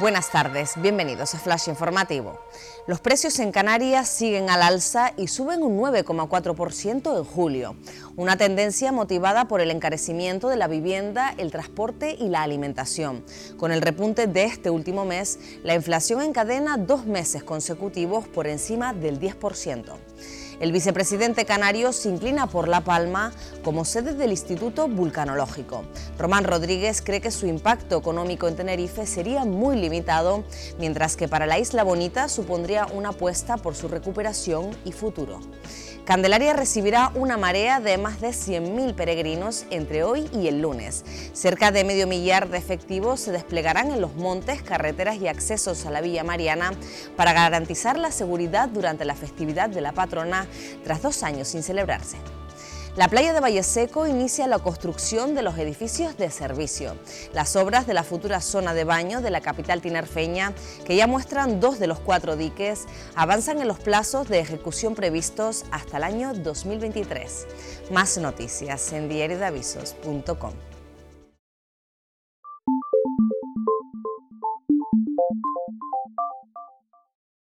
Buenas tardes, bienvenidos a Flash Informativo. Los precios en Canarias siguen al alza y suben un 9,4% en julio, una tendencia motivada por el encarecimiento de la vivienda, el transporte y la alimentación. Con el repunte de este último mes, la inflación encadena dos meses consecutivos por encima del 10%. El vicepresidente canario se inclina por La Palma como sede del Instituto Vulcanológico. Román Rodríguez cree que su impacto económico en Tenerife sería muy limitado, mientras que para la Isla Bonita supondría una apuesta por su recuperación y futuro. Candelaria recibirá una marea de más de 100.000 peregrinos entre hoy y el lunes. Cerca de medio millar de efectivos se desplegarán en los montes, carreteras y accesos a la Villa Mariana para garantizar la seguridad durante la festividad de la patrona tras dos años sin celebrarse. La playa de Valle Seco inicia la construcción de los edificios de servicio. Las obras de la futura zona de baño de la capital tinerfeña, que ya muestran dos de los cuatro diques, avanzan en los plazos de ejecución previstos hasta el año 2023. Más noticias en diariodavisos.com.